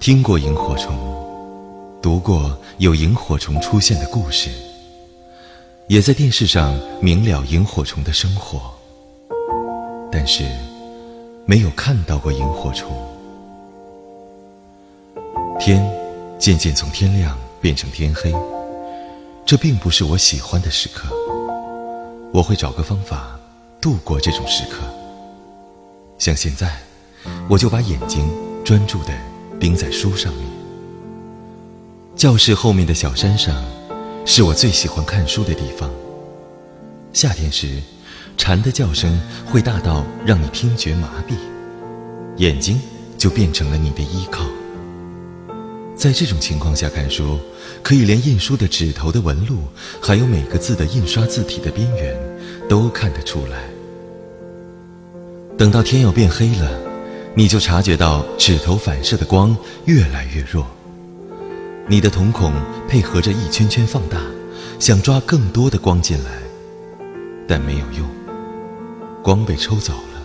听过萤火虫，读过有萤火虫出现的故事，也在电视上明了萤火虫的生活，但是没有看到过萤火虫。天渐渐从天亮变成天黑，这并不是我喜欢的时刻。我会找个方法度过这种时刻。像现在，我就把眼睛专注地钉在书上面。教室后面的小山上，是我最喜欢看书的地方。夏天时，蝉的叫声会大到让你听觉麻痹，眼睛就变成了你的依靠。在这种情况下看书，可以连印书的纸头的纹路，还有每个字的印刷字体的边缘，都看得出来。等到天要变黑了，你就察觉到指头反射的光越来越弱，你的瞳孔配合着一圈圈放大，想抓更多的光进来，但没有用，光被抽走了。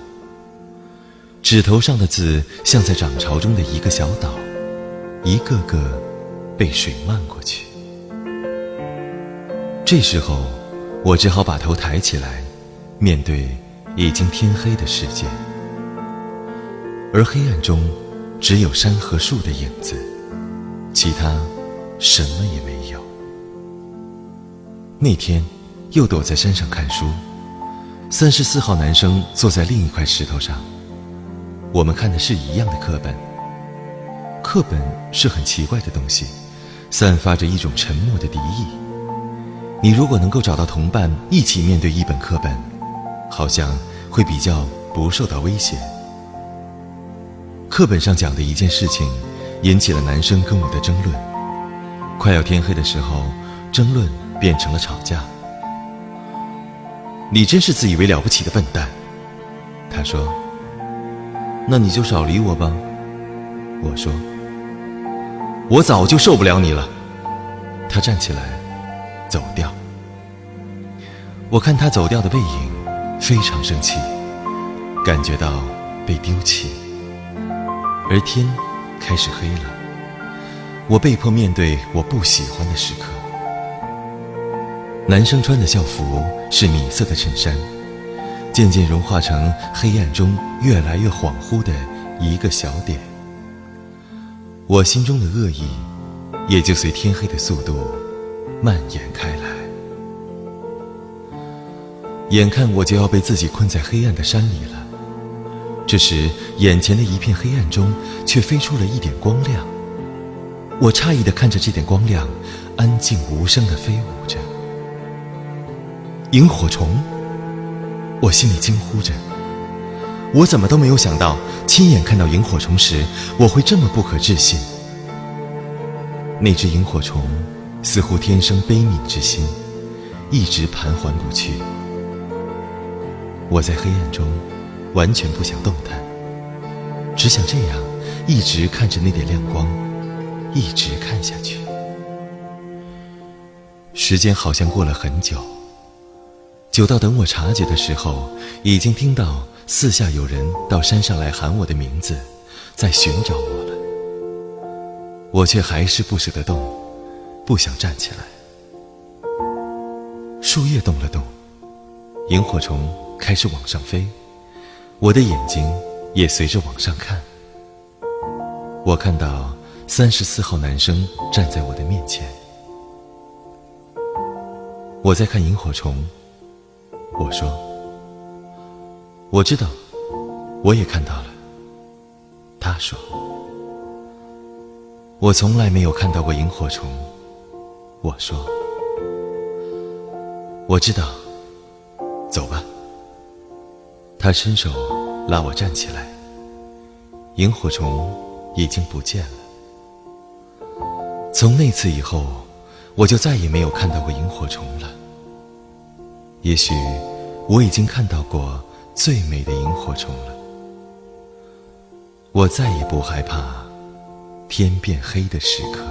指头上的字像在涨潮中的一个小岛。一个个被水漫过去，这时候我只好把头抬起来，面对已经天黑的世界。而黑暗中只有山和树的影子，其他什么也没有。那天又躲在山上看书，三十四号男生坐在另一块石头上，我们看的是一样的课本。课本是很奇怪的东西，散发着一种沉默的敌意。你如果能够找到同伴一起面对一本课本，好像会比较不受到威胁。课本上讲的一件事情，引起了男生跟我的争论。快要天黑的时候，争论变成了吵架。你真是自以为了不起的笨蛋，他说。那你就少理我吧，我说。我早就受不了你了。他站起来，走掉。我看他走掉的背影，非常生气，感觉到被丢弃。而天开始黑了，我被迫面对我不喜欢的时刻。男生穿的校服是米色的衬衫，渐渐融化成黑暗中越来越恍惚的一个小点。我心中的恶意，也就随天黑的速度蔓延开来。眼看我就要被自己困在黑暗的山里了，这时眼前的一片黑暗中却飞出了一点光亮。我诧异地看着这点光亮，安静无声地飞舞着。萤火虫！我心里惊呼着。我怎么都没有想到，亲眼看到萤火虫时，我会这么不可置信。那只萤火虫似乎天生悲悯之心，一直盘桓不去。我在黑暗中完全不想动弹，只想这样一直看着那点亮光，一直看下去。时间好像过了很久，久到等我察觉的时候，已经听到。四下有人到山上来喊我的名字，在寻找我了。我却还是不舍得动，不想站起来。树叶动了动，萤火虫开始往上飞，我的眼睛也随着往上看。我看到三十四号男生站在我的面前。我在看萤火虫，我说。我知道，我也看到了。他说：“我从来没有看到过萤火虫。”我说：“我知道。”走吧。他伸手拉我站起来。萤火虫已经不见了。从那次以后，我就再也没有看到过萤火虫了。也许我已经看到过。最美的萤火虫了，我再也不害怕天变黑的时刻。